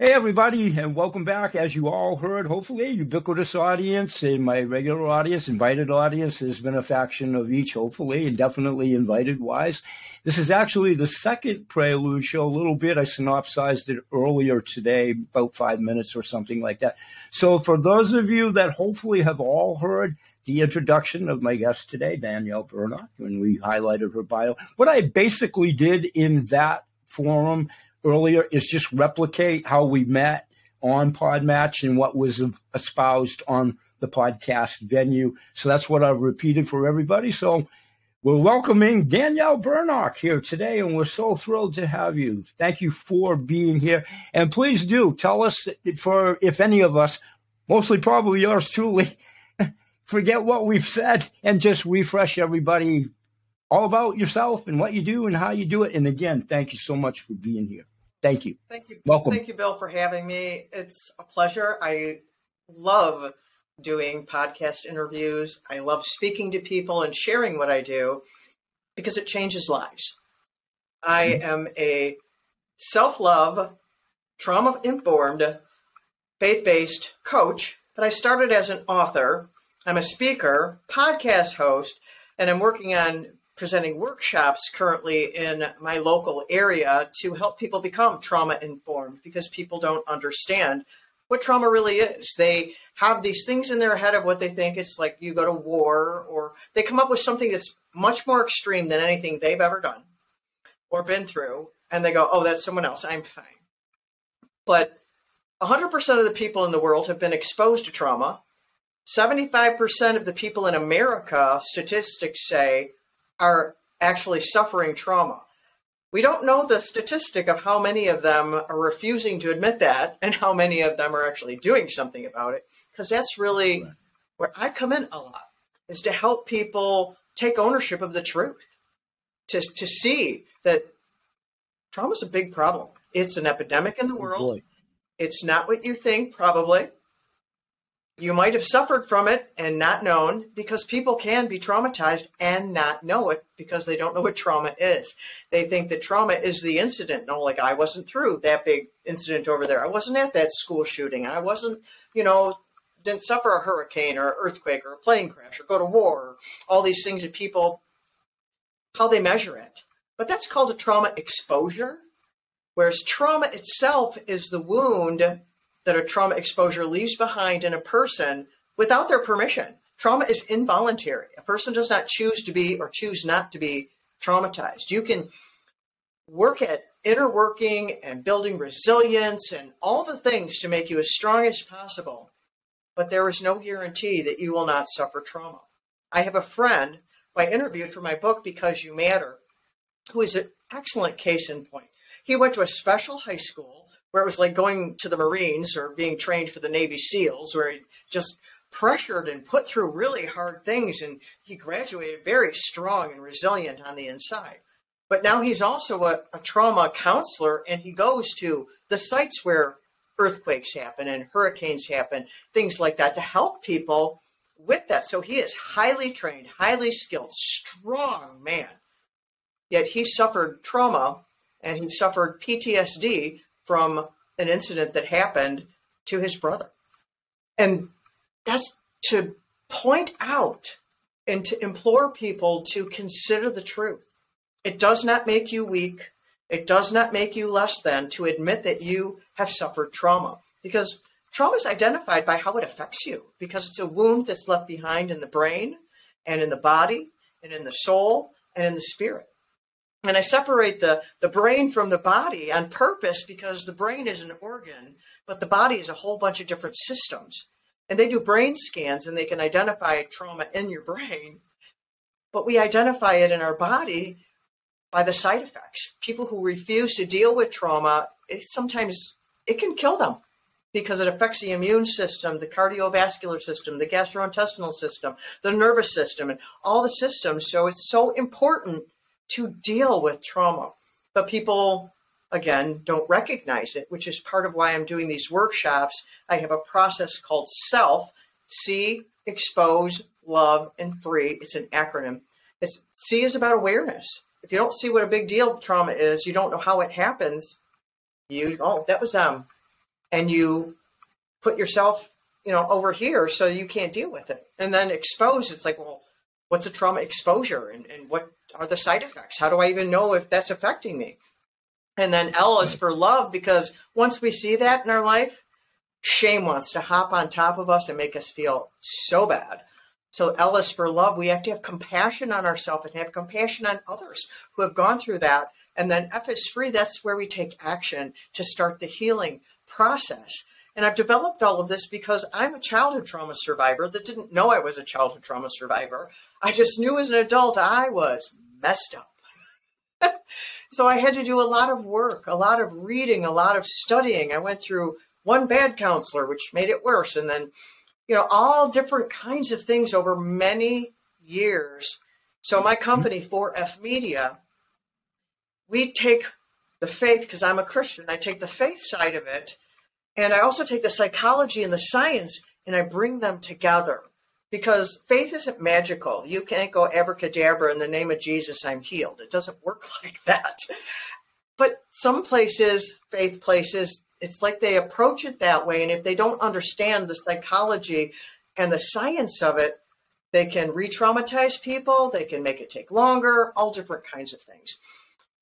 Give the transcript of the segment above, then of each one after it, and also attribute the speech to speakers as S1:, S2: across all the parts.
S1: Hey, everybody, and welcome back. As you all heard, hopefully, ubiquitous audience and my regular audience, invited audience, there's been a faction of each, hopefully, and definitely invited wise. This is actually the second Prelude show, a little bit. I synopsized it earlier today, about five minutes or something like that. So, for those of you that hopefully have all heard the introduction of my guest today, Danielle Bernock, when we highlighted her bio, what I basically did in that forum earlier is just replicate how we met on Podmatch and what was espoused on the podcast venue. So that's what I've repeated for everybody. So we're welcoming Danielle Bernock here today, and we're so thrilled to have you. Thank you for being here. And please do tell us for if any of us, mostly probably yours truly, forget what we've said and just refresh everybody all about yourself and what you do and how you do it. And again, thank you so much for being here. Thank you.
S2: Thank you.
S1: Welcome.
S2: Thank you, Bill, for having me. It's a pleasure. I love doing podcast interviews. I love speaking to people and sharing what I do because it changes lives. I mm-hmm. am a self love, trauma informed, faith based coach, but I started as an author. I'm a speaker, podcast host, and I'm working on presenting workshops currently in my local area to help people become trauma informed because people don't understand what trauma really is. They have these things in their head of what they think it's like you go to war, or they come up with something that's much more extreme than anything they've ever done or been through, and they go, Oh, that's someone else. I'm fine. But 100% of the people in the world have been exposed to trauma. 75% of the people in America, statistics say, are actually suffering trauma. We don't know the statistic of how many of them are refusing to admit that and how many of them are actually doing something about it, because that's really right. where I come in a lot, is to help people take ownership of the truth, to, to see that trauma is a big problem. It's an epidemic in the world. It's not what you think, probably. You might have suffered from it and not known because people can be traumatized and not know it because they don't know what trauma is. They think that trauma is the incident. No, like I wasn't through that big incident over there. I wasn't at that school shooting. I wasn't, you know, didn't suffer a hurricane or an earthquake or a plane crash or go to war or all these things that people, how they measure it. But that's called a trauma exposure. Whereas trauma itself is the wound that a trauma exposure leaves behind in a person without their permission. Trauma is involuntary. A person does not choose to be or choose not to be traumatized. You can work at inner working and building resilience and all the things to make you as strong as possible, but there is no guarantee that you will not suffer trauma. I have a friend who I interviewed for my book, Because You Matter, who is an excellent case in point. He went to a special high school where it was like going to the Marines or being trained for the Navy SEALs, where he just pressured and put through really hard things. And he graduated very strong and resilient on the inside. But now he's also a, a trauma counselor and he goes to the sites where earthquakes happen and hurricanes happen, things like that, to help people with that. So he is highly trained, highly skilled, strong man. Yet he suffered trauma and he suffered PTSD from an incident that happened to his brother. And that's to point out and to implore people to consider the truth. It does not make you weak. It does not make you less than to admit that you have suffered trauma because trauma is identified by how it affects you because it's a wound that's left behind in the brain and in the body and in the soul and in the spirit and I separate the, the brain from the body on purpose because the brain is an organ, but the body is a whole bunch of different systems. And they do brain scans and they can identify trauma in your brain, but we identify it in our body by the side effects. People who refuse to deal with trauma, it sometimes it can kill them because it affects the immune system, the cardiovascular system, the gastrointestinal system, the nervous system, and all the systems. So it's so important to deal with trauma. But people, again, don't recognize it, which is part of why I'm doing these workshops. I have a process called SELF See, Expose, Love, and Free. It's an acronym. It's, C is about awareness. If you don't see what a big deal trauma is, you don't know how it happens. You oh, that was um, and you put yourself, you know, over here so you can't deal with it. And then expose, it's like, well, what's a trauma exposure and, and what are the side effects? How do I even know if that's affecting me? And then L is for love because once we see that in our life, shame wants to hop on top of us and make us feel so bad. So L is for love. We have to have compassion on ourselves and have compassion on others who have gone through that. And then F is free. That's where we take action to start the healing process. And I've developed all of this because I'm a childhood trauma survivor that didn't know I was a childhood trauma survivor. I just knew as an adult I was messed up. so I had to do a lot of work, a lot of reading, a lot of studying. I went through one bad counselor, which made it worse. And then, you know, all different kinds of things over many years. So my mm-hmm. company, 4F Media, we take the faith, because I'm a Christian, I take the faith side of it and I also take the psychology and the science and I bring them together because faith isn't magical. You can't go abracadabra in the name of Jesus, I'm healed. It doesn't work like that. But some places, faith places, it's like they approach it that way. And if they don't understand the psychology and the science of it, they can re traumatize people, they can make it take longer, all different kinds of things.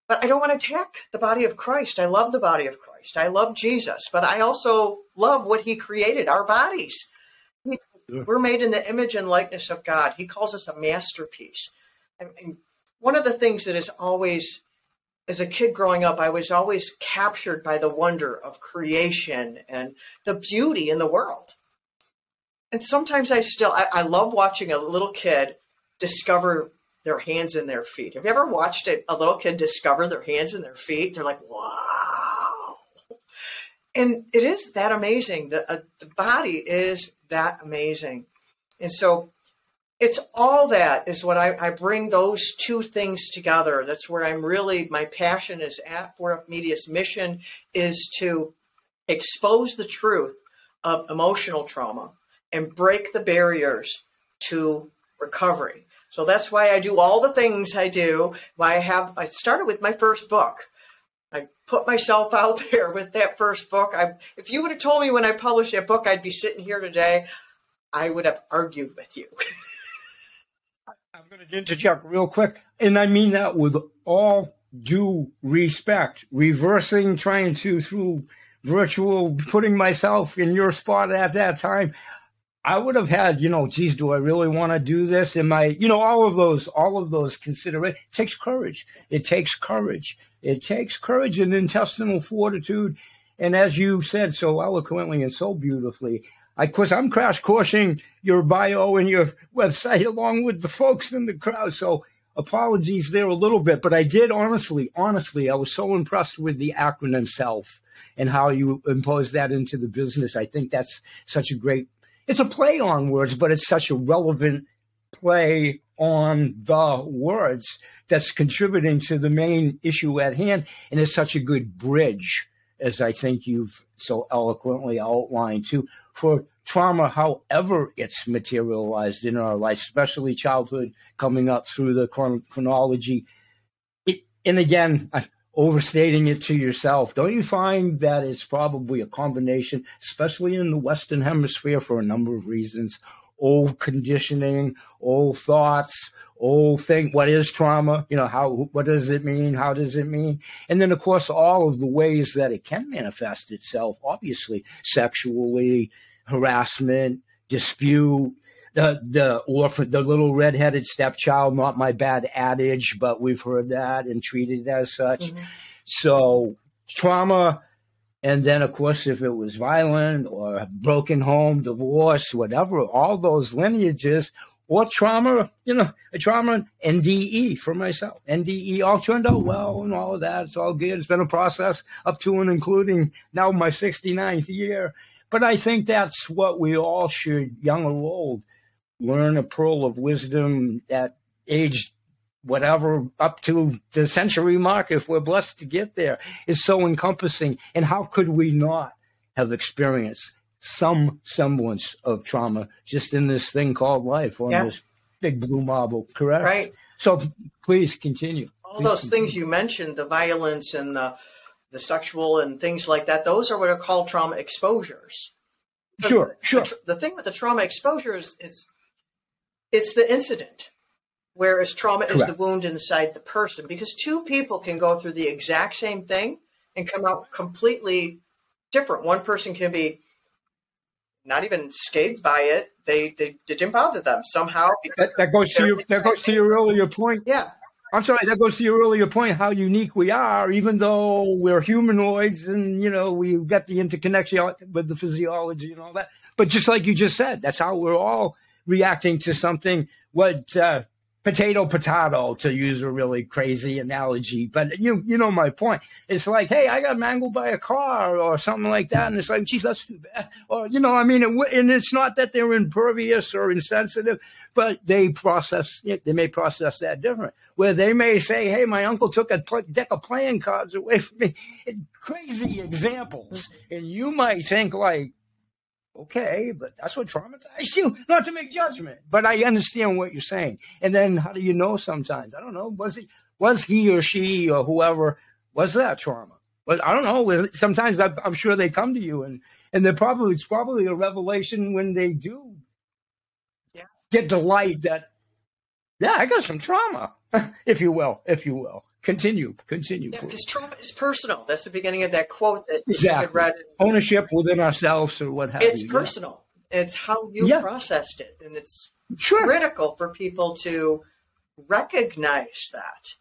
S2: But I don't want to attack the body of Christ. I love the body of Christ. I love Jesus, but I also love what he created, our bodies. We're made in the image and likeness of God. He calls us a masterpiece. And one of the things that is always, as a kid growing up, I was always captured by the wonder of creation and the beauty in the world. And sometimes I still, I, I love watching a little kid discover their hands and their feet. Have you ever watched a, a little kid discover their hands and their feet? They're like, wow. And it is that amazing. The, uh, the body is that amazing. And so it's all that is what I, I, bring those two things together. That's where I'm really, my passion is at 4F Media's mission is to expose the truth of emotional trauma and break the barriers to recovery. So that's why I do all the things I do. Why I have I started with my first book. I put myself out there with that first book. I, if you would have told me when I published that book I'd be sitting here today, I would have argued with you.
S1: I'm going to interject real quick, and I mean that with all due respect. Reversing, trying to through virtual, putting myself in your spot at that time. I would have had, you know, geez, do I really want to do this? Am I, you know, all of those, all of those considerations. It takes courage. It takes courage. It takes courage and intestinal fortitude. And as you said so eloquently and so beautifully, I, course, I'm crash coursing your bio and your website along with the folks in the crowd. So apologies there a little bit, but I did honestly, honestly, I was so impressed with the acronym SELF and how you impose that into the business. I think that's such a great it's a play on words, but it's such a relevant play on the words that's contributing to the main issue at hand. And it's such a good bridge, as I think you've so eloquently outlined, too, for trauma, however it's materialized in our life, especially childhood coming up through the chron- chronology. It, and again, overstating it to yourself. Don't you find that it's probably a combination, especially in the Western Hemisphere for a number of reasons? Old conditioning, old thoughts, old thing. What is trauma? You know, how, what does it mean? How does it mean? And then, of course, all of the ways that it can manifest itself, obviously, sexually, harassment, dispute, the the orphan, the little redheaded stepchild, not my bad adage, but we've heard that and treated as such. Mm-hmm. So trauma, and then of course if it was violent or broken home, divorce, whatever, all those lineages or trauma, you know, a trauma NDE for myself. NDE all turned out well and all of that. It's all good. It's been a process up to and including now my 69th year. But I think that's what we all should, young or old, learn a pearl of wisdom at age whatever up to the century mark if we're blessed to get there is so encompassing and how could we not have experienced some semblance of trauma just in this thing called life on yeah. this big blue marble correct
S2: right
S1: so please continue
S2: all
S1: please
S2: those
S1: continue.
S2: things you mentioned the violence and the the sexual and things like that, those are what are called trauma exposures.
S1: Sure, sure.
S2: The, the thing with the trauma exposure is, is it's the incident, whereas trauma Correct. is the wound inside the person. Because two people can go through the exact same thing and come out completely different. One person can be not even scathed by it. They they didn't bother them somehow.
S1: That, that goes to your that goes to your earlier point.
S2: Yeah.
S1: I'm sorry, that goes to your earlier point how unique we are, even though we're humanoids and you know we've got the interconnection with the physiology and all that. But just like you just said, that's how we're all reacting to something. What uh, potato potato to use a really crazy analogy. But you you know my point. It's like hey i got mangled by a car or something like that. And it's like geez that's too bad. Or you know i mean it, and it's not that they're impervious or insensitive but they process they may process that different. Where they may say hey my uncle took a deck of playing cards away from me. Crazy examples. And you might think like okay, but that's what traumatized you. Not to make judgment, but I understand what you're saying. And then how do you know sometimes? I don't know. Was he was he or she or whoever was that trauma? But I don't know. Sometimes I'm sure they come to you and and they're probably it's probably a revelation when they do yeah. get the light that yeah, I got some trauma, if you will, if you will. Continue, continue.
S2: Yeah, because trauma is personal. That's the beginning of that quote that
S1: exactly.
S2: read.
S1: Ownership within ourselves or what have
S2: It's you. personal. Yeah. It's how you yeah. processed it, and it's
S1: sure.
S2: critical for people to recognize that.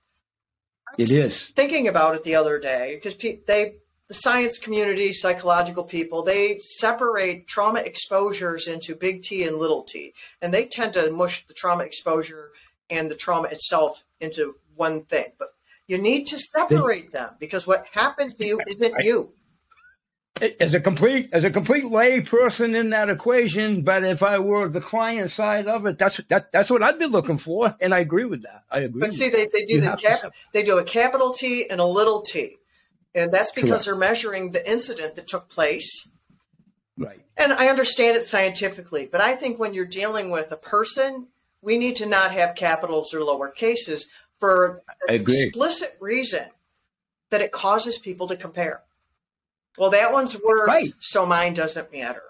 S1: It is
S2: thinking about it the other day because pe- they, the science community, psychological people, they separate trauma exposures into big T and little T, and they tend to mush the trauma exposure and the trauma itself into one thing. But you need to separate them because what happened to you isn't you.
S1: As a complete as a complete lay person in that equation, but if I were the client side of it, that's that that's what I'd be looking for, and I agree with that. I agree.
S2: But see, they, they do you the cap, they do a capital T and a little T, and that's because Correct. they're measuring the incident that took place.
S1: Right.
S2: And I understand it scientifically, but I think when you're dealing with a person, we need to not have capitals or lower cases for an explicit reason that it causes people to compare. Well, that one's worse, right. so mine doesn't matter.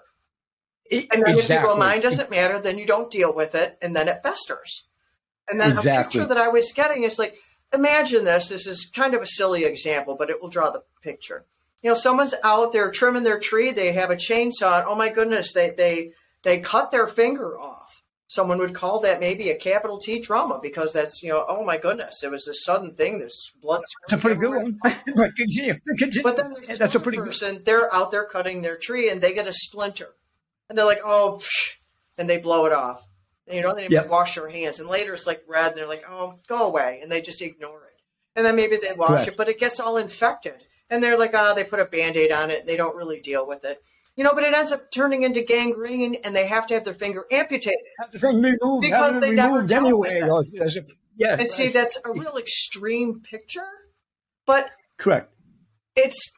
S2: It, and then exactly. if you go, mine doesn't matter, then you don't deal with it, and then it festers. And then exactly. a picture that I was getting is like, imagine this. This is kind of a silly example, but it will draw the picture. You know, someone's out there trimming their tree. They have a chainsaw. And, oh my goodness, they they they cut their finger off someone would call that maybe a capital T trauma because that's you know oh my goodness it was a sudden thing there's blood
S1: that's a pretty good one continue. continue.
S2: but then that's a pretty person good. they're out there cutting their tree and they get a splinter and they're like oh psh, and they blow it off and, you know they even yep. wash their hands and later it's like red and they're like oh go away and they just ignore it and then maybe they wash Correct. it but it gets all infected and they're like oh they put a band-aid on it and they don't really deal with it you know, but it ends up turning into gangrene, and they have to have their finger amputated.
S1: Have the thing removed, because they never anyway. Or,
S2: yeah, and right. see, that's a real extreme picture, but
S1: correct.
S2: It's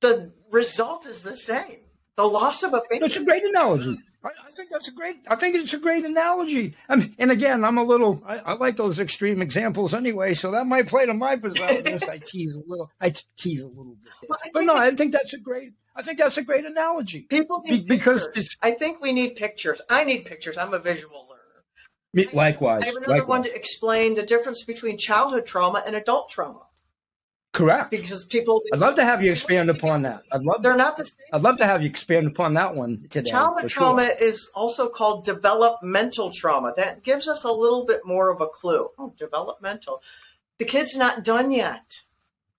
S2: the result is the same. The loss of a finger.
S1: That's a great analogy. I, I, think that's a great. I think it's a great analogy. I mean, and again, I'm a little. I, I, like those extreme examples anyway, so that might play to my position. I tease a little. I tease a little bit, well, but no, I think that's a great. I think that's a great analogy.
S2: People need Be- because I think we need pictures. I need pictures. I'm a visual learner.
S1: Me, likewise.
S2: I have another
S1: likewise.
S2: one to explain the difference between childhood trauma and adult trauma.
S1: Correct.
S2: Because people.
S1: I'd love to have you expand upon that. I'd love.
S2: They're not the same.
S1: I'd love to have you expand upon that one today.
S2: Childhood trauma sure. is also called developmental trauma. That gives us a little bit more of a clue. Oh, developmental. The kid's not done yet.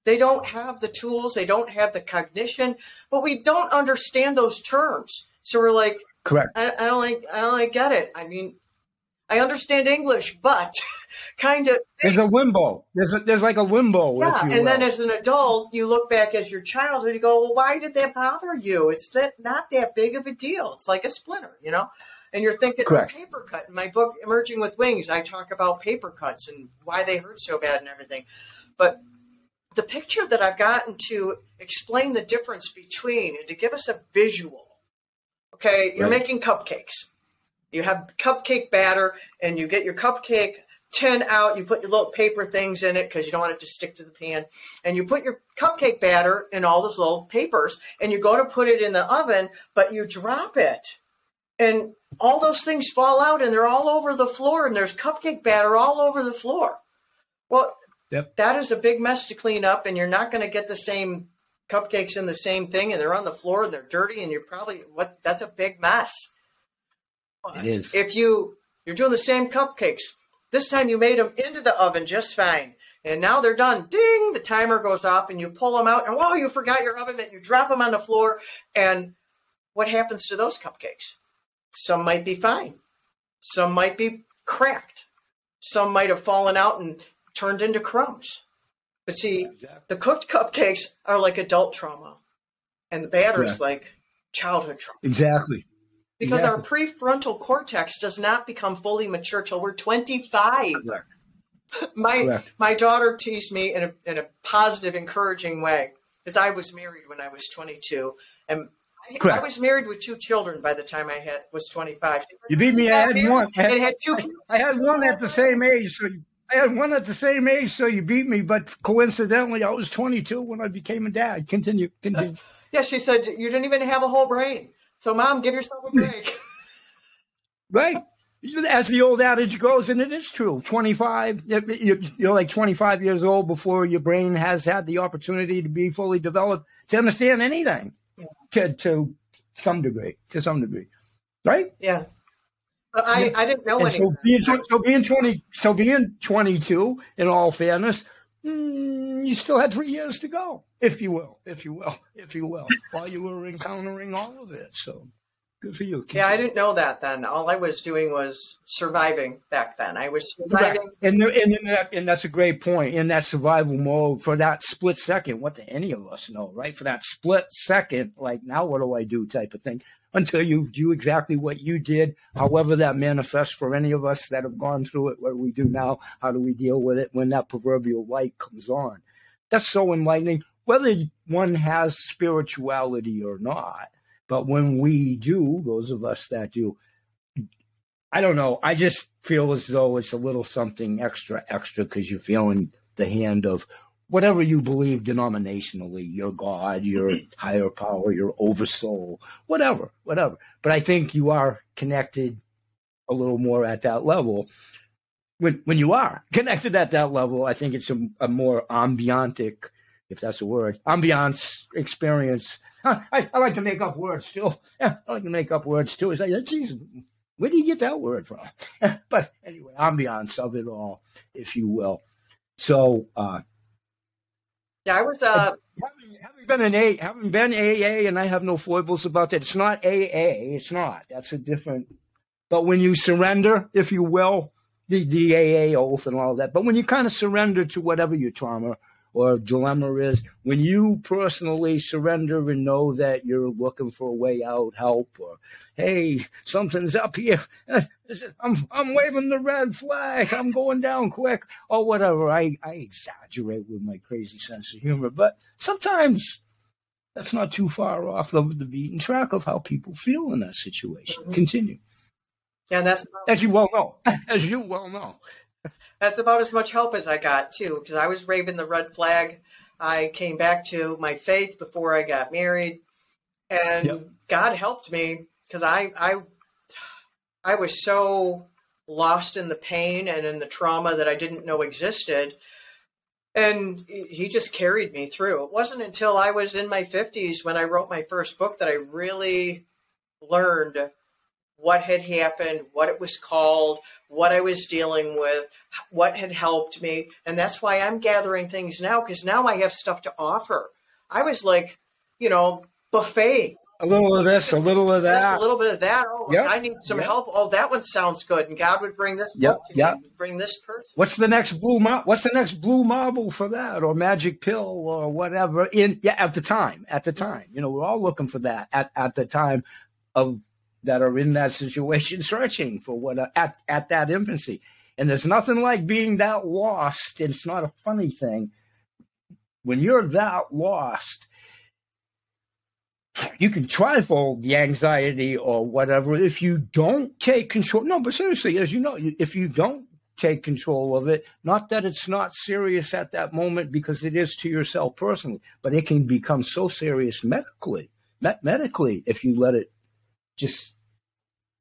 S2: They don't have the tools, they don't have the cognition, but we don't understand those terms. So we're like,
S1: correct.
S2: I, I don't like, I don't like get it. I mean, I understand English, but kind of.
S1: There's a limbo. There's a, there's like a limbo.
S2: Yeah, and will. then as an adult, you look back as your childhood, and you go, well, why did that bother you? It's that, not that big of a deal. It's like a splinter, you know. And you're thinking, oh, Correct. Oh, paper cut. In my book, Emerging with Wings, I talk about paper cuts and why they hurt so bad and everything. But the picture that I've gotten to explain the difference between and to give us a visual. Okay, you're right. making cupcakes. You have cupcake batter and you get your cupcake tin out. You put your little paper things in it because you don't want it to stick to the pan. And you put your cupcake batter in all those little papers and you go to put it in the oven, but you drop it. And all those things fall out and they're all over the floor and there's cupcake batter all over the floor. Well, yep. that is a big mess to clean up and you're not going to get the same cupcakes in the same thing and they're on the floor and they're dirty and you're probably what that's a big mess.
S1: But it is.
S2: If you you're doing the same cupcakes, this time you made them into the oven just fine. And now they're done. Ding! The timer goes off and you pull them out and oh, you forgot your oven mitt. You drop them on the floor. And what happens to those cupcakes? Some might be fine. Some might be cracked. Some might have fallen out and turned into crumbs. But see, exactly. the cooked cupcakes are like adult trauma, and the batter is like childhood trauma.
S1: Exactly.
S2: Because exactly. our prefrontal cortex does not become fully mature till we're 25. Correct. my Correct. my daughter teased me in a in a positive, encouraging way because I was married when I was 22, and I, I, was married with two children by the time I had was 25.
S1: You beat me. I had one. I had, had two. I, I, had one at the same age. So I had one at the same age, so you beat me. But coincidentally, I was 22 when I became a dad. Continue. Continue.
S2: Yeah, she said you didn't even have a whole brain. So, mom, give yourself a break.
S1: right. As the old adage goes, and it is true. 25, you're like 25 years old before your brain has had the opportunity to be fully developed to understand anything to to some degree, to some degree, right?
S2: Yeah. I, I didn't know
S1: So being, so being twenty, so being twenty two. In all fairness, mm, you still had three years to go, if you will, if you will, if you will, while you were encountering all of it. So Good for you.
S2: Yeah, I didn't know that then. All I was doing was surviving back then. I was surviving.
S1: And, and, that, and that's a great point. In that survival mode, for that split second, what do any of us know, right? For that split second, like, now what do I do type of thing, until you do exactly what you did, however that manifests for any of us that have gone through it. What do we do now? How do we deal with it when that proverbial light comes on? That's so enlightening, whether one has spirituality or not but when we do, those of us that do, I don't know. I just feel as though it's a little something extra, extra because you're feeling the hand of whatever you believe denominationally, your God, your higher power, your oversoul, whatever, whatever. But I think you are connected a little more at that level. When when you are connected at that level, I think it's a, a more ambiantic, if that's a word, ambiance experience I, I, like to make up words too. I like to make up words too. It's like, geez, where do you get that word from? but anyway, ambiance of it all, if you will. So, uh,
S2: yeah, I was uh,
S1: having, having been an A, having been AA, and I have no foibles about that. It's not AA. It's not. That's a different. But when you surrender, if you will, the, the AA oath and all that. But when you kind of surrender to whatever your trauma or dilemma is when you personally surrender and know that you're looking for a way out, help, or hey, something's up here. I'm I'm waving the red flag. I'm going down quick, or whatever. I I exaggerate with my crazy sense of humor, but sometimes that's not too far off of the beaten track of how people feel in that situation. Mm-hmm. Continue.
S2: Yeah, that's
S1: as you well know. As you well know.
S2: That's about as much help as I got too, because I was raving the red flag. I came back to my faith before I got married, and yep. God helped me because I I I was so lost in the pain and in the trauma that I didn't know existed. And he just carried me through. It wasn't until I was in my 50s when I wrote my first book that I really learned what had happened, what it was called, what I was dealing with, what had helped me. And that's why I'm gathering things now because now I have stuff to offer. I was like, you know, buffet.
S1: A little of this, a little of that.
S2: a little bit of that. Oh, yep. I need some yep. help. Oh, that one sounds good. And God would bring this
S1: yep. yep.
S2: Me, bring this person.
S1: What's the next blue mar- what's the next blue marble for that or magic pill or whatever in yeah, at the time. At the time. You know, we're all looking for that at, at the time of that are in that situation searching for what uh, at, at that infancy. And there's nothing like being that lost. It's not a funny thing. When you're that lost, you can trifle the anxiety or whatever if you don't take control. No, but seriously, as you know, if you don't take control of it. Not that it's not serious at that moment because it is to yourself personally, but it can become so serious medically, medically, if you let it just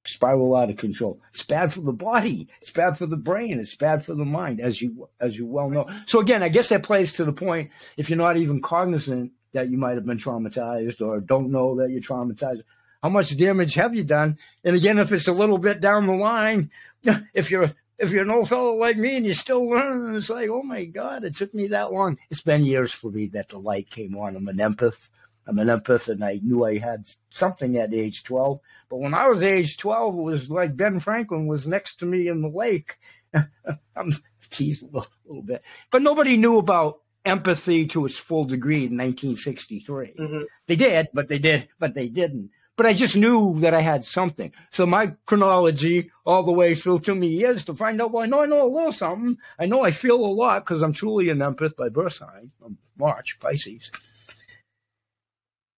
S1: spiral out of control. It's bad for the body. It's bad for the brain. It's bad for the mind, as you as you well know. So again, I guess that plays to the point. If you're not even cognizant that you might have been traumatized or don't know that you're traumatized, how much damage have you done? And again, if it's a little bit down the line, if you're if you're an old fellow like me and you're still learning, it's like, oh my God, it took me that long. It's been years for me that the light came on. I'm an empath. I'm an empath, and I knew I had something at age 12. But when I was age 12, it was like Ben Franklin was next to me in the lake. I'm teasing a little, little, bit. But nobody knew about empathy to its full degree in 1963. Mm-hmm. They did, but they did, but they didn't. But I just knew that I had something. So my chronology all the way through to me is to find out, well, I know I know a little something. I know I feel a lot because I'm truly an empath by birth sign. I'm March, Pisces.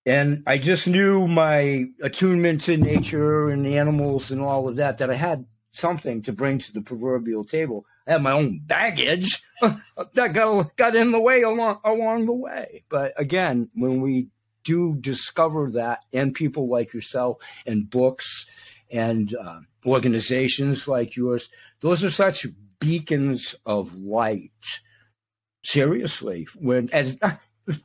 S1: And I just knew my attunement to nature and animals and all of that, that I had something to bring to the proverbial table. I had my own baggage that got, got in the way along, along the way. But again, when we do discover that, and people like yourself, and books, and uh, organizations like yours, those are such beacons of light. Seriously, when as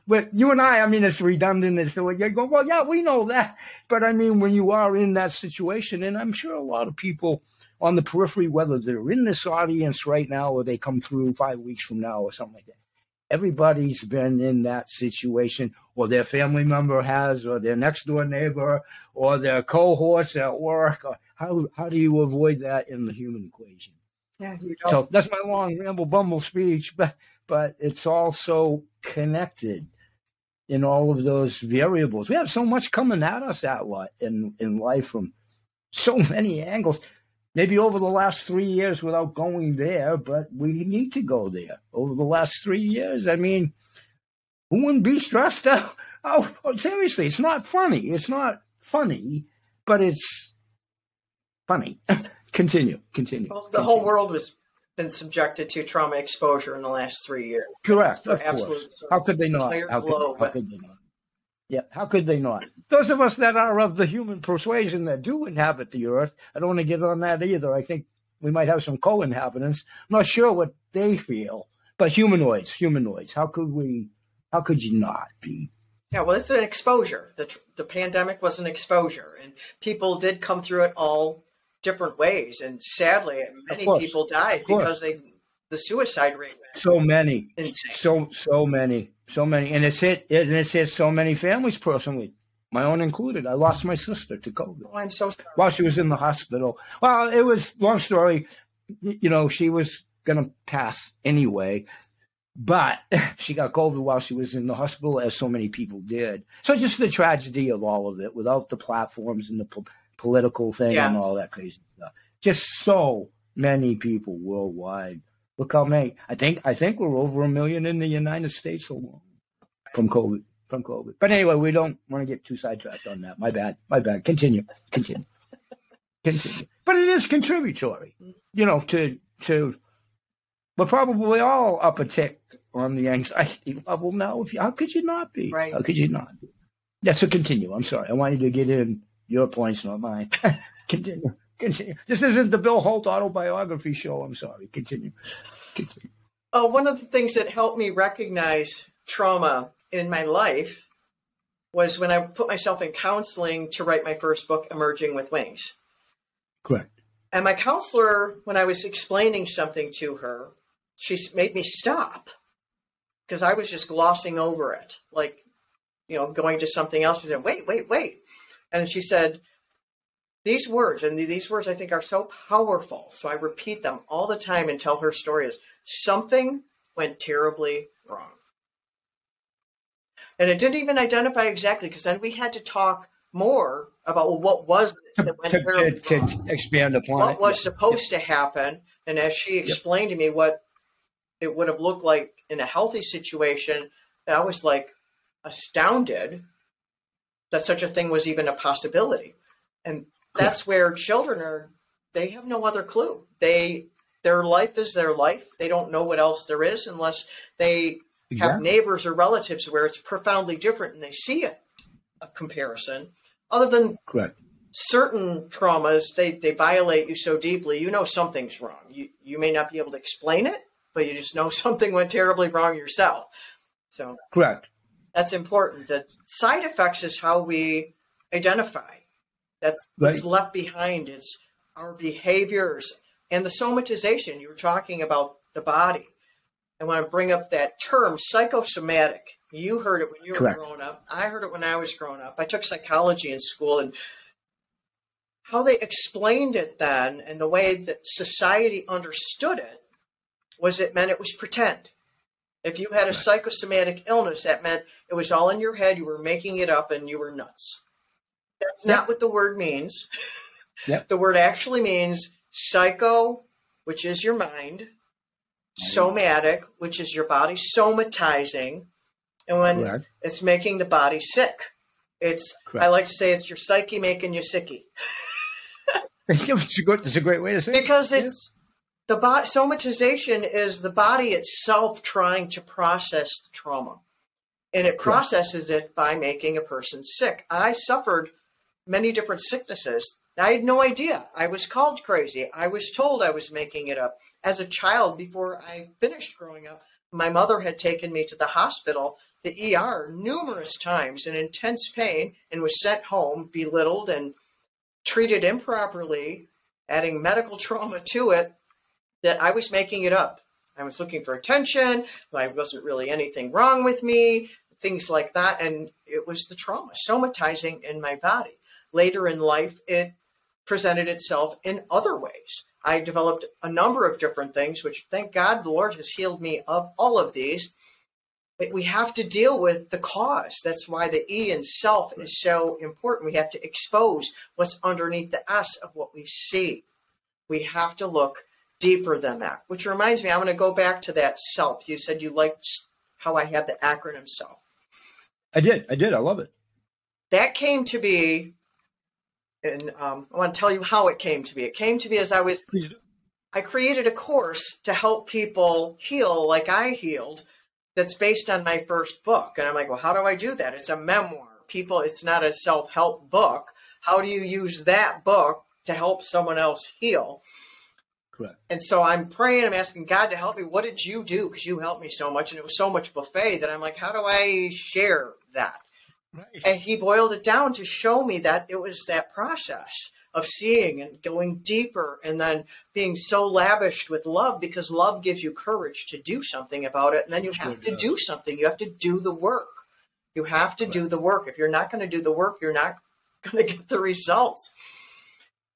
S1: but you and I, I mean, it's redundant. It's you go, well, yeah, we know that. But I mean, when you are in that situation, and I'm sure a lot of people on the periphery, whether they're in this audience right now or they come through five weeks from now or something like that, everybody's been in that situation, or their family member has, or their next door neighbor, or their cohorts at work. How, how do you avoid that in the human equation? Yeah, so that's my long ramble bumble speech, but but it's also connected in all of those variables. We have so much coming at us at what in in life from so many angles. Maybe over the last three years without going there, but we need to go there. Over the last three years, I mean, who wouldn't be stressed out? Oh, oh seriously, it's not funny. It's not funny, but it's funny. continue, continue.
S2: Well, the
S1: continue.
S2: whole world was been subjected to trauma exposure in the last three years.
S1: Correct. Of course. How could they not? How could, how could they not? Yeah, how could they not? Those of us that are of the human persuasion that do inhabit the earth, I don't want to get on that either. I think we might have some co-inhabitants. I'm not sure what they feel, but humanoids, humanoids. How could we? How could you not be?
S2: Yeah, well, it's an exposure. The the pandemic was an exposure, and people did come through it all different ways. And sadly, many people died because they the suicide rate.
S1: so many, insane. so so many, so many, and it's hit and it's hit so many families personally. My own included. I lost my sister to COVID.
S2: Oh, I'm so sorry.
S1: While she was in the hospital. Well, it was long story. You know, she was going to pass anyway, but she got COVID while she was in the hospital, as so many people did. So just the tragedy of all of it, without the platforms and the political thing yeah. and all that crazy stuff. Just so many people worldwide. Look how many. I think I think we're over a million in the United States alone from COVID. From COVID. But anyway, we don't want to get too sidetracked on that. My bad. My bad. Continue. Continue. Continue. But it is contributory, you know, to to. We're probably all up a tick on the anxiety level now. If you, how could you not be?
S2: Right.
S1: How could you not be? Yeah. So continue. I'm sorry. I wanted to get in your points, not mine. continue. Continue. This isn't the Bill Holt autobiography show. I'm sorry. Continue. Continue.
S2: Oh, one of the things that helped me recognize trauma in my life was when I put myself in counseling to write my first book, Emerging with Wings.
S1: Correct.
S2: And my counselor, when I was explaining something to her, she made me stop because I was just glossing over it, like, you know, going to something else. She said, wait, wait, wait. And she said, these words, and these words I think are so powerful. So I repeat them all the time and tell her stories. Something went terribly wrong. And it didn't even identify exactly because then we had to talk more about well, what was it that went
S1: to, terribly to, to expand upon
S2: what it. was supposed to happen. And as she explained to me what it would have looked like in a healthy situation, I was like astounded that such a thing was even a possibility. And that's where children are, they have no other clue. They Their life is their life. They don't know what else there is unless they
S1: Exactly.
S2: have neighbors or relatives where it's profoundly different and they see it, a comparison. Other than
S1: Correct.
S2: certain traumas, they, they violate you so deeply, you know something's wrong. You, you may not be able to explain it, but you just know something went terribly wrong yourself. So
S1: Correct.
S2: That's important. The side effects is how we identify. That's what's
S1: Right.
S2: left behind. It's our behaviors and the somatization. You were talking about the body. I want to bring up that term, psychosomatic. You heard it when you were growing up. I heard it when I was growing up. I took psychology in school and how they explained it then and the way that society understood it was it meant it was pretend. If you had a psychosomatic illness, that meant it was all in your head, you were making it up, and you were nuts. That's not what the word means.
S1: Yep.
S2: The word actually means psycho, which is your mind, somatic, which is your body, somatizing, and when
S1: Correct.
S2: it's making the body sick. It's I like to say it's your psyche making you sicky
S1: it's, a good, it's a great way to say it.
S2: because it's the body somatization is the body itself trying to process the trauma. And it processes it by making a person sick. I suffered many different sicknesses. I had no idea. I was called crazy. I was told i was making it up. As a child before i finished growing up my mother had taken me to the hospital the er numerous times in intense pain and was sent home belittled and treated improperly adding medical trauma to it that I was making it up. I was looking for attention. I wasn't really anything wrong with me, things like that. And it was the trauma somatizing in my body. Later in life, it presented itself in other ways. I developed a number of different things, which thank God the Lord has healed me of all of these. But we have to deal with the cause. That's why the E in self is so important. We have to expose what's underneath the S of what we see. We have to look deeper than that. Which reminds me, I'm going to go back to that self. You said you liked how I had the acronym self.
S1: I did. I did. I love it.
S2: That came to be, and um, I want to tell you how it came to be. It came to be as I was. I created a course to help people heal like I healed that's based on my first book. And I'm like, well, how do I do that? It's a memoir. People, it's not a self help book. How do you use that book to help someone else heal?
S1: Correct.
S2: And so I'm praying, I'm asking God to help me. What did you do? Because you helped me so much. And it was so much buffet that I'm like, how do I share that?
S1: Right.
S2: And he boiled it down to show me that it was that process of seeing and going deeper and then being so lavished with love because love gives you courage to do something about it. And then you have to do something. You have to do the work. You have to do the work. If you're not going to do the work, you're not going to get the results.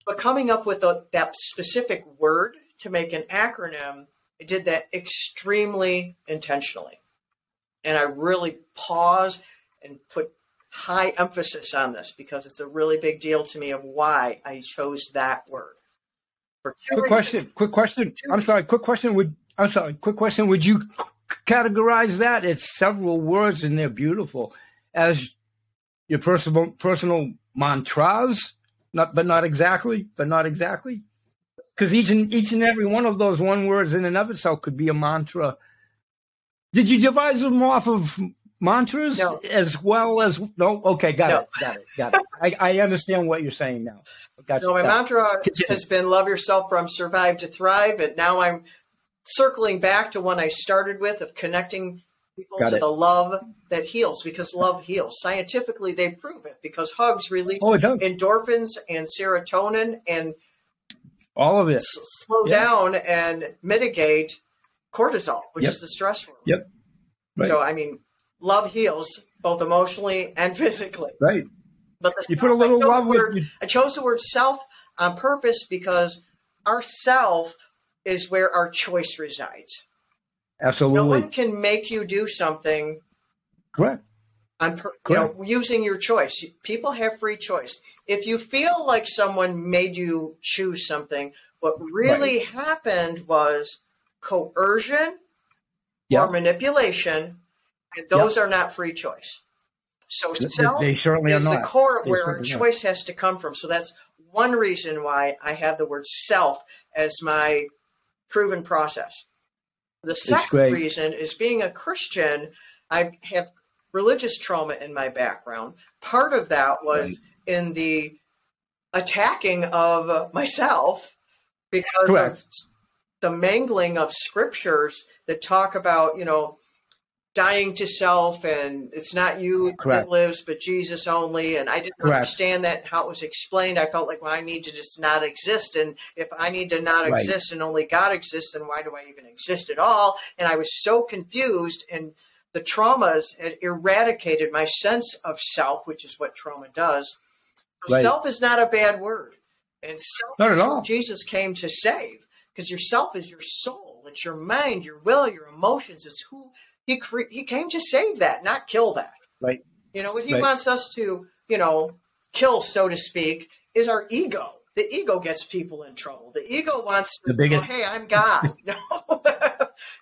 S2: But coming up with a, that specific word to make an acronym, I did that extremely intentionally. And I really paused and put high emphasis on this because it's a really big deal to me of why I chose that word.
S1: Quick
S2: reasons.
S1: question. Quick question. I'm sorry. Quick question. Would I'm sorry. Quick question. Would you categorize that? It's several words and they're beautiful as your personal personal mantras. Not, but not exactly. But not exactly. Because each and each and every one of those one words in and of itself could be a mantra. Did you devise them off of mantras
S2: No.
S1: as well as no? Okay, got
S2: No.
S1: it. Got it. Got it. I, I understand what you're saying now. Gotcha.
S2: No, my
S1: it.
S2: mantra
S1: Continue.
S2: has been love yourself from survive to thrive. And now I'm circling back to one I started with of connecting people
S1: Got
S2: to
S1: it.
S2: the love that heals because love heals. Scientifically, they prove it because hugs release
S1: Oh,
S2: endorphins and serotonin and
S1: All of it.
S2: s- slow
S1: Yeah.
S2: down and mitigate cortisol, which
S1: Yep.
S2: is the stress hormone.
S1: Yep. Right.
S2: So, I mean, love heals both emotionally and physically.
S1: Right.
S2: But the
S1: You put a little love with
S2: word-
S1: you.
S2: I chose the word self on purpose because our self is where our choice resides. No
S1: Absolutely.
S2: one can make you do something
S1: Correct.
S2: on per, you know using your choice. People have free choice. If you feel like someone made you choose something, what really happened was coercion
S1: Yeah.
S2: or manipulation, and those are not free choice. So self
S1: They certainly are
S2: is the core of
S1: They
S2: where our
S1: certainly
S2: choice has to come from. So that's one reason why I have the word self as my proven process. The second reason is being a Christian, I have religious trauma in my background. Part of that was right. in the attacking of myself because Correct. of the mangling of scriptures that talk about, you know, dying to self and it's not you Correct. that lives but jesus only and i didn't Correct. understand that how it was explained i felt like well i need to just not exist and if i need to not right. exist and only god exists then why do i even exist at all and i was so confused and the traumas had eradicated my sense of self which is what trauma does right. self is not a bad word and self not at all. jesus came to save because your self is your soul it's your mind your will your emotions it's who he cre- he came to save that, not kill that.
S1: Right.
S2: You know what he right. wants us to, you know, kill, so to speak, is our ego. The ego gets people in trouble. The ego wants to, the biggest... hey, I'm God. no,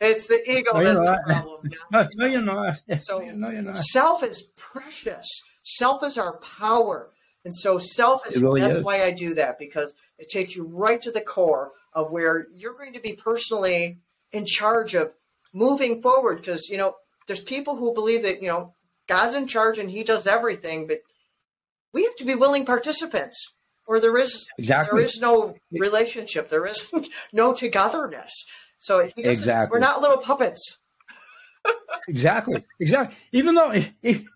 S2: it's the ego no, that's the problem.
S1: No, no, you're not.
S2: So no, you're not. self is precious. Self is our power. And so self is really that's is. why I do that because it takes you right to the core of where you're going to be personally in charge of moving forward because you know there's people who believe that you know God's in charge and He does everything, but we have to be willing participants, or there is exactly there is no relationship, there is no togetherness. So exactly, we're not little puppets.
S1: exactly, exactly. Even though,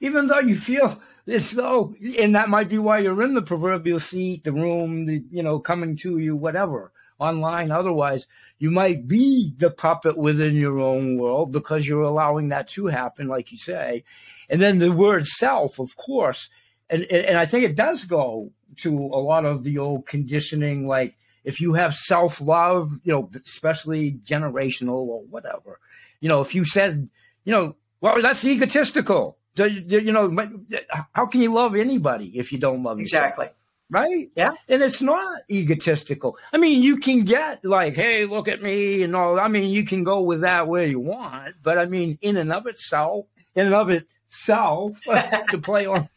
S1: even though you feel as though, and that might be why you're in the proverbial seat, the room, the you know, coming to you, whatever online. Otherwise, you might be the puppet within your own world because you're allowing that to happen, like you say. And then the word self, of course, and, and I think it does go to a lot of the old conditioning, like if you have self love, you know, especially generational or whatever, you know, if you said, you know, well, that's egotistical. You know, uh, how can you love anybody if you don't love
S2: yourself? Exactly
S1: right?
S2: Yeah.
S1: And it's not egotistical. I mean, you can get like, hey, look at me and all. I mean, you can go with that where you want, but I mean, in and of itself, in and of itself, to play on,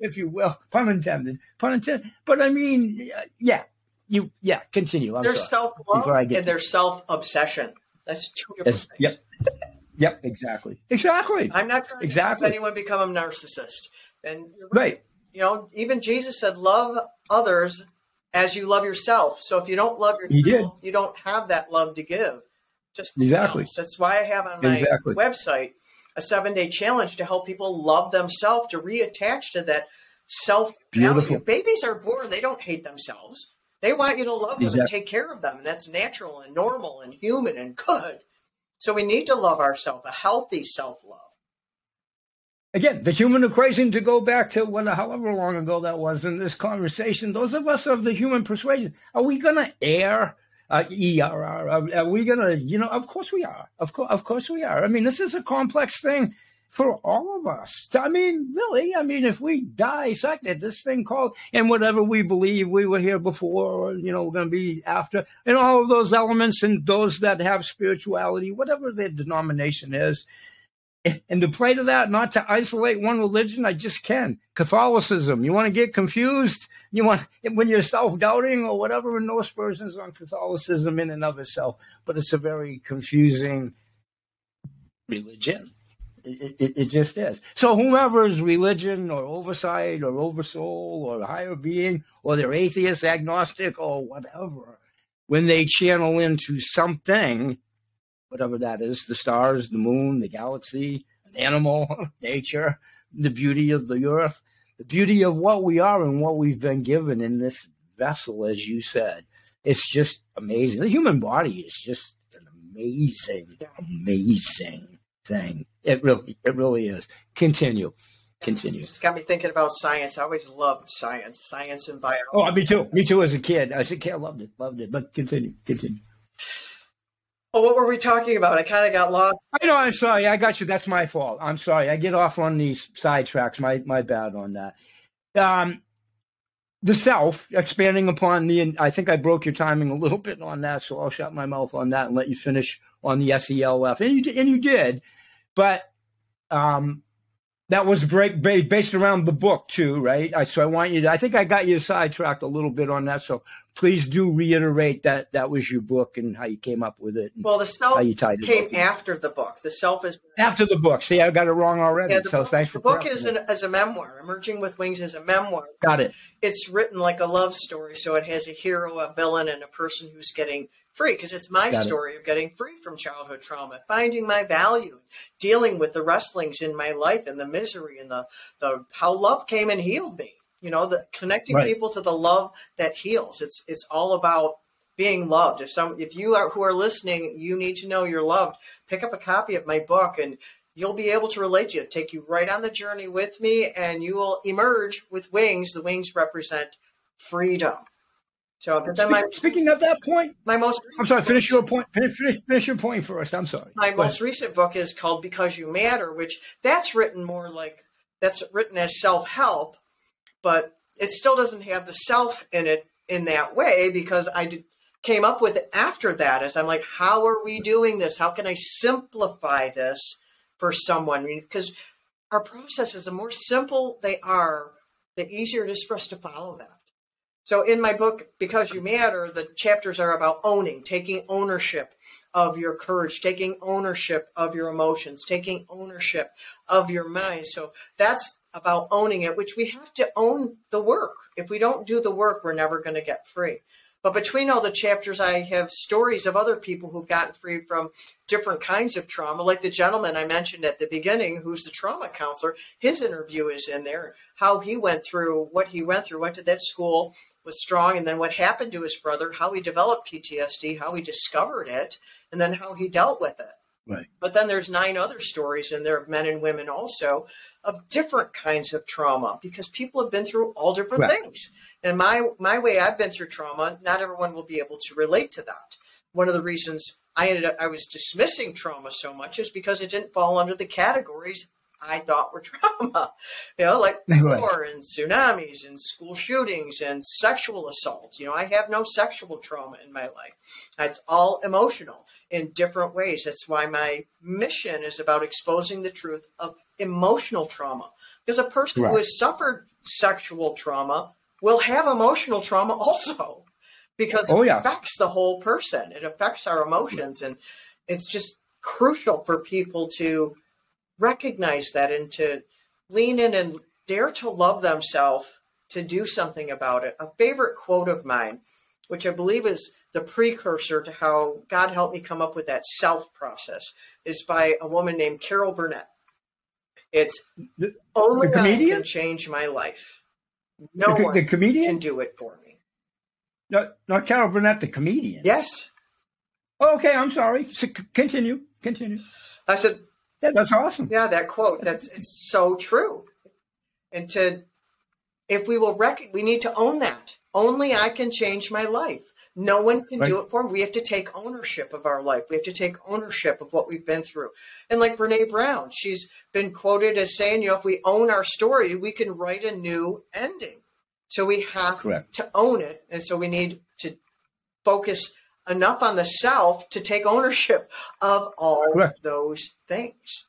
S1: if you will, pun intended, pun intended. But I mean, yeah, you, yeah, continue.
S2: I'm there's self love and there's self obsession. That's two different things.
S1: Yep. Yep, exactly. Exactly.
S2: I'm not trying exactly. to have anyone become a narcissist. And
S1: right
S2: you know, even Jesus said, love others as you love yourself. So if you don't love yourself, you don't have that love to give. Just
S1: exactly.
S2: That's why I have on my exactly. website a seven day challenge to help people love themselves, to reattach to that self value. Babies are born, they don't hate themselves. They want you to love them exactly. and take care of them. And that's natural and normal and human and good. So we need to love ourselves, a healthy self love
S1: again, the human equation to go back to what, however long ago that was in this conversation, those of us of the human persuasion, are we going to err? Uh, ERR, are, we going to, you know, of course we are. Of course, of course we are. I mean, this is a complex thing for all of us. I mean, really, I mean, if we dissected this thing called, and whatever we believe we were here before, or, you know, we're going to be after, and all of those elements and those that have spirituality, whatever their denomination is, and to play to that, not to isolate one religion, I just can. Catholicism. You want to get confused? You want when you're self-doubting or whatever, And no aspersions on Catholicism in and of itself, but it's a very confusing religion. It, it, it, just is. So whomever's religion or oversight or oversoul or higher being or they're atheist, agnostic or whatever, when they channel into something whatever that is the stars, the moon, the galaxy, an animal, nature, the beauty of the earth, the beauty of what we are and what we've been given in this vessel, as you said. It's just amazing. The human body is just an amazing, amazing thing. It really, it really is. Continue. Continue.
S2: It's got me thinking about science. I always loved science, science and oh, biology.
S1: Oh, me too. Me too. As a kid, as a kid, I loved it. Loved it. But continue. Continue.
S2: Oh, what were we talking about? I kind of got lost.
S1: I know. I'm sorry. I got you. That's my fault. I'm sorry. I get off on these sidetracks. My my bad on that. Um, the self expanding upon the. And I think I broke your timing a little bit on that, so I'll shut my mouth on that and let you finish on the SELF. And you and you did, but um, that was break based around the book too, right? I, so I want you to. I think I got you sidetracked a little bit on that. So please do reiterate that that was your book and how you came up with it.
S2: Well, the self came after the book. The self is
S1: after the book. See, I got it wrong already. Yeah, so book, thanks for
S2: the book is an, as a memoir. Emerging with Wings is a memoir.
S1: Got it.
S2: It's written like a love story, so it has a hero, a villain, and a person who's getting free because it's my Got story it. of getting free from childhood trauma, finding my value, dealing with the wrestlings in my life and the misery and the the how love came and healed me. You know the connecting right. people to the love that heals. It's it's all about being loved. If some if you are who are listening you need to know you're loved. Pick up a copy of my book and you'll be able to relate to it. Take you right on the journey with me and you will emerge with wings. The wings represent freedom so but then
S1: my, speaking of that point
S2: my most
S1: i'm sorry finish your point finish, finish your point first i'm sorry
S2: my most recent book is called because you matter which that's written more like that's written as self-help but it still doesn't have the self in it in that way because I did, came up with it after that as I'm like, how are we doing this? How can I simplify this for someone? Because our processes, the more simple they are, the easier it is for us to follow them. So in my book, Because You Matter, the chapters are about owning, taking ownership of your courage, taking ownership of your emotions, taking ownership of your mind. So that's about owning it, which we have to own the work. If we don't do the work, we're never going to get free. But between all the chapters, I have stories of other people who've gotten free from different kinds of trauma, like the gentleman I mentioned at the beginning, who's the trauma counselor. His interview is in there, how he went through what he went through, went to that school, was strong, and then what happened to his brother, how he developed PTSD, how he discovered it, and then how he dealt with it.
S1: Right.
S2: But then there's nine other stories in there of men and women also of different kinds of trauma because people have been through all different right. things. And my my way I've been through trauma, not everyone will be able to relate to that. One of the reasons I ended up I was dismissing trauma so much is because it didn't fall under the categories I thought were trauma. You know, like right. war and tsunamis and school shootings and sexual assaults. You know, I have no sexual trauma in my life. It's all emotional in different ways. That's why my mission is about exposing the truth of emotional trauma. Because a person right. who has suffered sexual trauma will have emotional trauma also because it oh, yeah. affects the whole person. It affects our emotions. And it's just crucial for people to recognize that and to lean in and dare to love themselves to do something about it. A favorite quote of mine, which I believe is the precursor to how God helped me come up with that self process, is by a woman named Carol Burnett. It's the, only the comedian? I can change my life. No the, one the comedian? can do it for me.
S1: Not, not Carol Burnett, the comedian.
S2: Yes.
S1: Oh, okay, I'm sorry. So continue. Continue.
S2: I said,
S1: yeah, that's awesome.
S2: Yeah, that quote. That's it's so true. And to if we will rec we need to own that. Only I can change my life. No one can right. do it for me. We have to take ownership of our life. We have to take ownership of what we've been through. And like Brene Brown, she's been quoted as saying, you know, if we own our story, we can write a new ending. So we have Correct. to own it. And so we need to focus enough on the self to take ownership of all Correct. those things.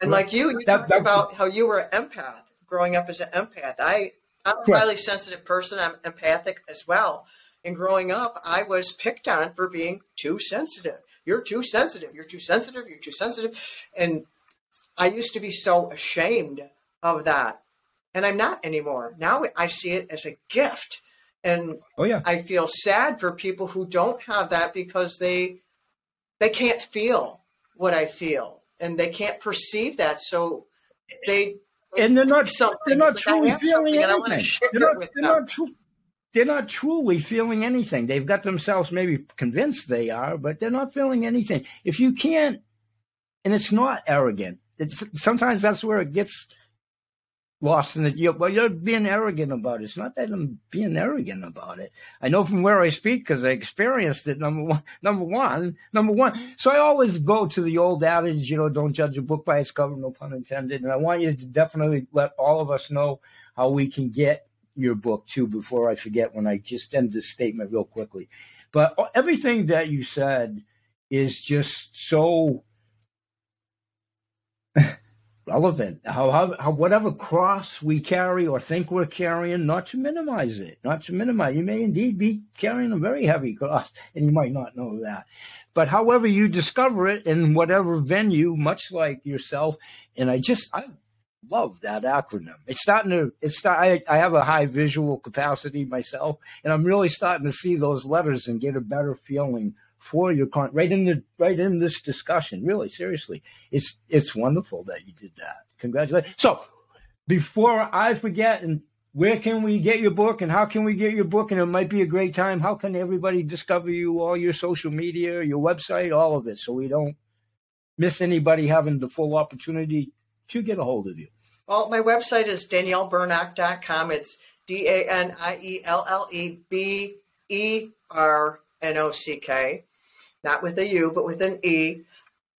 S2: And Correct. like you, you that, talked about how you were an empath growing up as an empath. I, I'm a highly sensitive person. I'm empathic as well. And growing up, I was picked on for being too sensitive. You're too sensitive. You're too sensitive. You're too sensitive. And I used to be so ashamed of that. And I'm not anymore. Now I see it as a gift and
S1: oh yeah.
S2: I feel sad for people who don't have that because they they can't feel what i feel and they can't perceive that. So they
S1: and they're not they're not truly feeling anything. they're not, they're not, tru- they're not truly feeling anything. They've got themselves maybe convinced they are but they're not feeling anything. If you can't and it's not arrogant it's sometimes that's where it gets lost in the you well you're being arrogant about it. It's not that i'm being arrogant about it. I know from where i speak because i experienced it number one number one number one. So i always go to the old adage you know don't judge a book by its cover no pun intended. And i want you to definitely let all of us know how we can get your book too before i forget when i just end this statement real quickly. But everything that you said is just so relevant. How, how, how, whatever cross we carry or think we're carrying, not to minimize it, not to minimize. You may indeed be carrying a very heavy cross, and you might not know that. But however you discover it in whatever venue, much like yourself, and I just I love that acronym. It's starting to it's start, I, I have a high visual capacity myself, and I'm really starting to see those letters and get a better feeling for your con right in the right in this discussion. Really, seriously, it's it's wonderful that you did that. Congratulations. So before I forget, and where can we get your book, and how can we get your book? And it might be a great time. How can everybody discover you? All your social media, your website, all of it, so we don't miss anybody having the full opportunity to get a hold of you.
S2: Well, my website is daniellebernock.com. It's D A N I E L L E B E R N O C K not with a U, but with an E.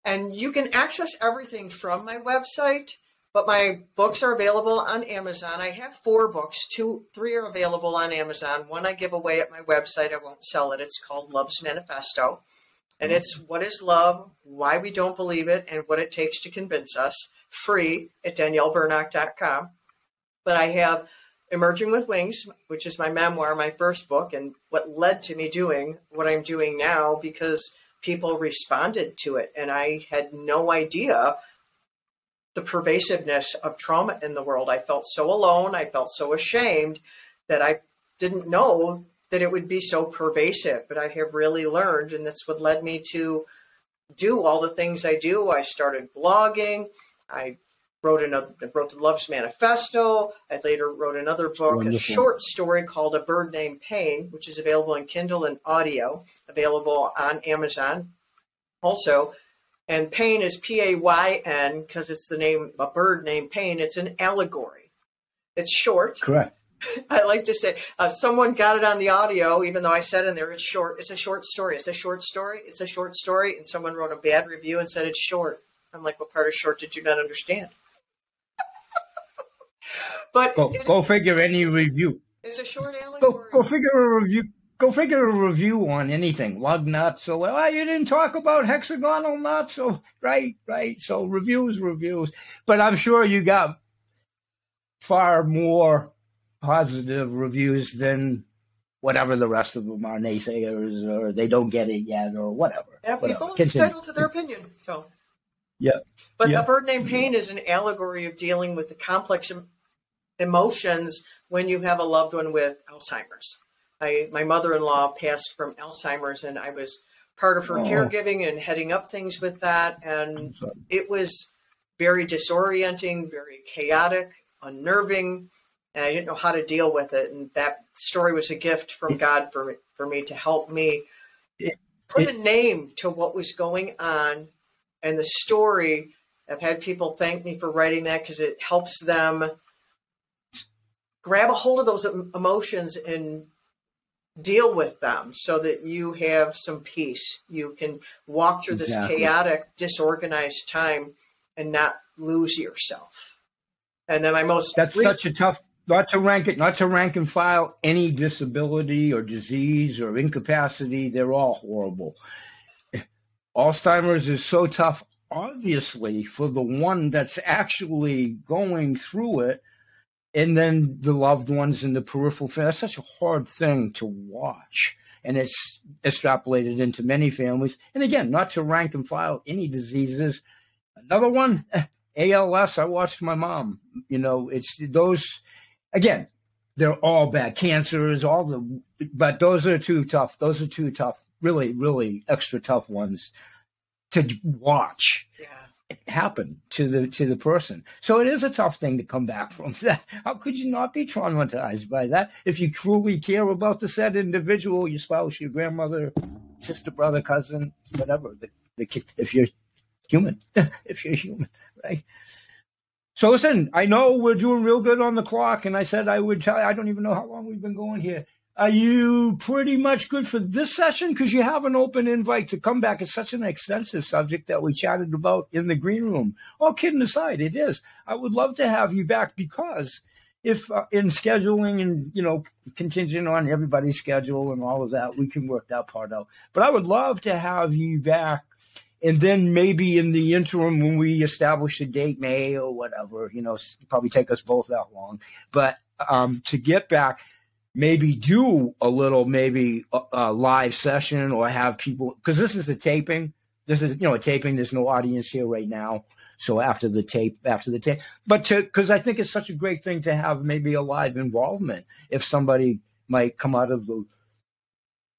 S2: And you can access everything from my website, but my books are available on Amazon. I have four books, two, three are available on Amazon. One I give away at my website. I won't sell it. It's called Love's Manifesto. And mm-hmm. it's what is love, why we don't believe it, and what it takes to convince us. Free at daniellebernock.com. But I have Emerging with Wings, which is my memoir, my first book, and what led to me doing what I'm doing now because people responded to it. And I had no idea the pervasiveness of trauma in the world. I felt so alone. I felt so ashamed that I didn't know that it would be so pervasive. But I have really learned, and that's what led me to do all the things I do. I started blogging. I wrote another wrote the Love's Manifesto. I later wrote another book, Wonderful. a short story called A Bird Named Payne, which is available in Kindle and audio, available on Amazon also. And pain is P A Y N because it's the name a bird named Payne. It's an allegory. It's short.
S1: Correct.
S2: I like to say uh, someone got it on the audio, even though I said in there it's short. It's a short story. It's a short story. It's a short story. And someone wrote a bad review and said it's short. I'm like, what part of short did you not understand? But
S1: go, it, go figure any review.
S2: It's a short allegory.
S1: Go, go figure a review. Go figure a review on anything. Lug nuts. So well, ah, you didn't talk about hexagonal nuts. So right, right. So reviews, reviews. But I'm sure you got far more positive reviews than whatever the rest of them are naysayers or they don't get it yet or whatever.
S2: Yeah, people are entitled to their opinion. So
S1: yeah.
S2: But
S1: yeah.
S2: a bird named Payne is an allegory of dealing with the complex emotions when you have a loved one with Alzheimer's. I, my mother-in-law passed from Alzheimer's, and I was part of her oh. caregiving and heading up things with that, and it was very disorienting, very chaotic, unnerving, and I didn't know how to deal with it. And that story was a gift from God for me, for me to help me put a name to what was going on, and the story. I've had people thank me for writing that because it helps them grab a hold of those emotions and deal with them so that you have some peace. You can walk through exactly. this chaotic, disorganized time and not lose yourself. And then my most
S1: that's recent- such a tough not to rank it, not to rank and file any disability or disease or incapacity. They're all horrible. Alzheimer's is so tough, obviously, for the one that's actually going through it and then the loved ones in the peripheral. family. That's such a hard thing to watch. And it's extrapolated into many families. And again, not to rank and file any diseases. Another one, eh, ALS, I watched my mom. You know, it's those, again, they're all bad. Cancers, all the, but those are too tough. Those are too tough. Really, really extra tough ones to watch.
S2: Yeah
S1: happen to the to the person. So it is a tough thing to come back from that. How could you not be traumatized by that if you truly care about the said individual, your spouse, your grandmother, sister, brother, cousin, whatever. The, the if you're human, if you're human, right? So listen, I know we're doing real good on the clock, and I said I would tell. You, I don't even know how long we've been going here. Are you pretty much good for this session? Because you have an open invite to come back. It's such an extensive subject that we chatted about in the green room. All kidding aside, it is. I would love to have you back because if uh, in scheduling and you know contingent on everybody's schedule and all of that, we can work that part out. But I would love to have you back and then maybe in the interim when we establish a date may or whatever you know probably take us both that long but um, to get back maybe do a little maybe a, a live session or have people because this is a taping this is you know a taping there's no audience here right now so after the tape after the tape but to because i think it's such a great thing to have maybe a live involvement if somebody might come out of the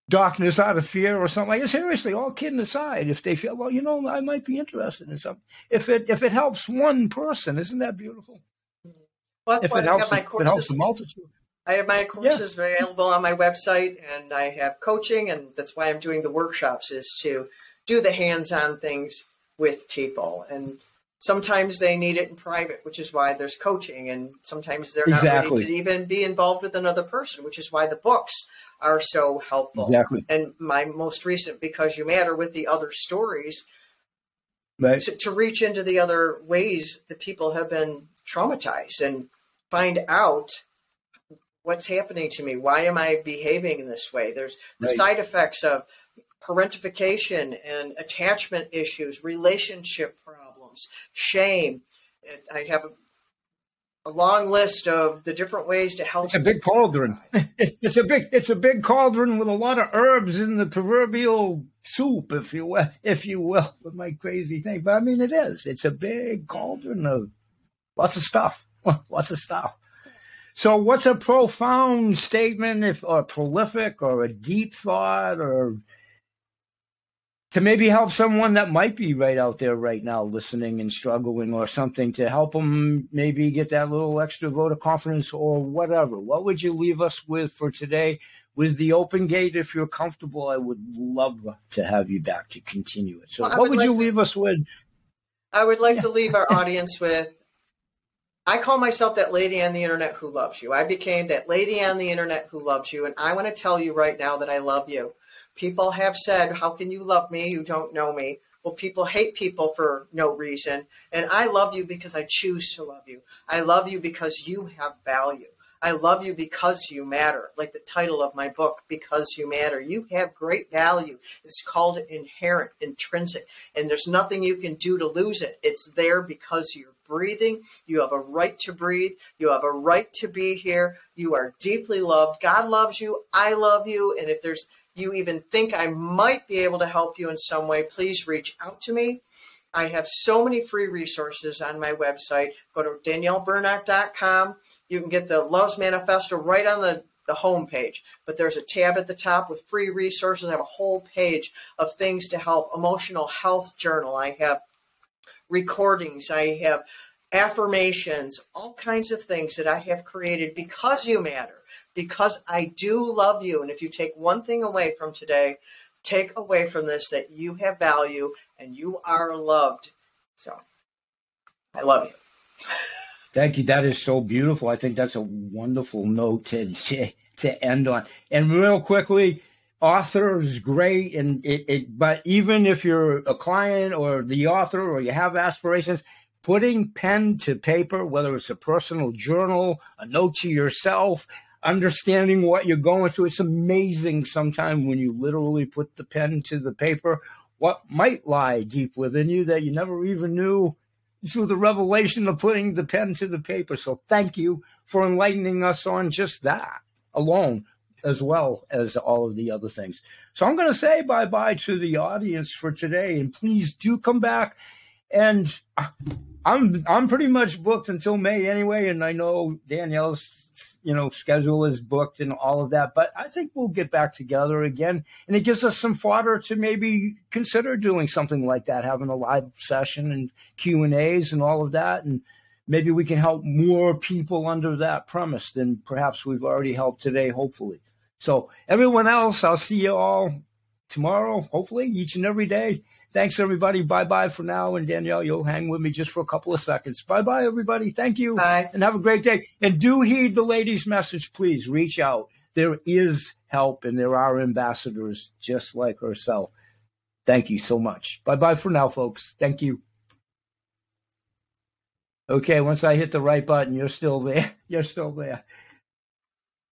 S1: darkness out of fear or something like that. Seriously, all kidding aside, if they feel, well, you know, I might be interested in something. If it if it helps one person, isn't that beautiful?
S2: Well, that's
S1: if
S2: why
S1: it helps,
S2: my
S1: if it helps the multitude.
S2: I have my courses available on my website, and I have coaching, and that's why I'm doing the workshops is to do the hands-on things with people. And sometimes they need it in private, which is why there's coaching, and sometimes they're not
S1: Exactly.
S2: ready to even be involved with another person, which is why the books are so helpful.
S1: Exactly.
S2: And my most recent, because you matter, with the other stories,
S1: Right.
S2: to, to reach into the other ways that people have been traumatized and find out what's happening to me. Why am I behaving in this way? There's the
S1: Right.
S2: side effects of parentification and attachment issues, relationship problems, shame. I have a, a long list of the different ways to help.
S1: It's a big cauldron. It's, it's a big it's a big cauldron with a lot of herbs in the proverbial soup, if you will, if you will, with my crazy thing. But I mean, it is. It's a big cauldron of lots of stuff, lots of stuff. So, what's a profound statement, if or prolific, or a deep thought, or to maybe help someone that might be right out there right now listening and struggling or something to help them maybe get that little extra vote of confidence or whatever. What would you leave us with for today? With the open gate, if you're comfortable, I would love to have you back to continue it. So,
S2: Well,
S1: what
S2: would
S1: would you
S2: to-
S1: leave us with?
S2: I would like to leave our audience with I call myself that lady on the internet who loves you. I became that lady on the internet who loves you. And I want to tell you right now that I love you. People have said, How can you love me? You don't know me. Well, people hate people for no reason. And I love you because I choose to love you. I love you because you have value. I love you because you matter, like the title of my book, Because You Matter. You have great value. It's called inherent, intrinsic, and there's nothing you can do to lose it. It's there because you're breathing. You have a right to breathe. You have a right to be here. You are deeply loved. God loves you. I love you. And if there's you even think I might be able to help you in some way, please reach out to me. I have so many free resources on my website. Go to daniellebernock.com. You can get the Loves Manifesto right on the, the home page. But there's a tab at the top with free resources. I have a whole page of things to help. Emotional health journal. I have recordings. I have affirmations, all kinds of things that I have created because you matter, because I do love you. And if you take one thing away from today, take away from this that you have value and you are loved. So I love you.
S1: Thank you. That is so beautiful. I think that's a wonderful note to to, to end on. And real quickly, author is great, and it, it. But even if you're a client or the author or you have aspirations, putting pen to paper, whether it's a personal journal, a note to yourself, understanding what you're going through, it's amazing sometimes when you literally put the pen to the paper. What might lie deep within you that you never even knew through the revelation of putting the pen to the paper. So thank you for enlightening us on just that alone, as well as all of the other things. So I'm going to say bye bye to the audience for today, and please do come back. And uh, I'm I'm pretty much booked until May anyway, and I know Danielle's you know schedule is booked and all of that. But I think we'll get back together again, and it gives us some fodder to maybe consider doing something like that, having a live session and Q and A's and all of that, and maybe we can help more people under that premise than perhaps we've already helped today. Hopefully, so everyone else, I'll see you all tomorrow. Hopefully, each and every day. Thanks, everybody. Bye bye for now. And Danielle, you'll hang with me just for a couple of seconds. Bye bye, everybody. Thank you.
S2: Bye.
S1: And have a great day. And do heed the lady's message, please. Reach out. There is help and there are ambassadors just like herself. Thank you so much. Bye bye for now, folks. Thank you. Okay, once I hit the right button, you're still there. You're still there.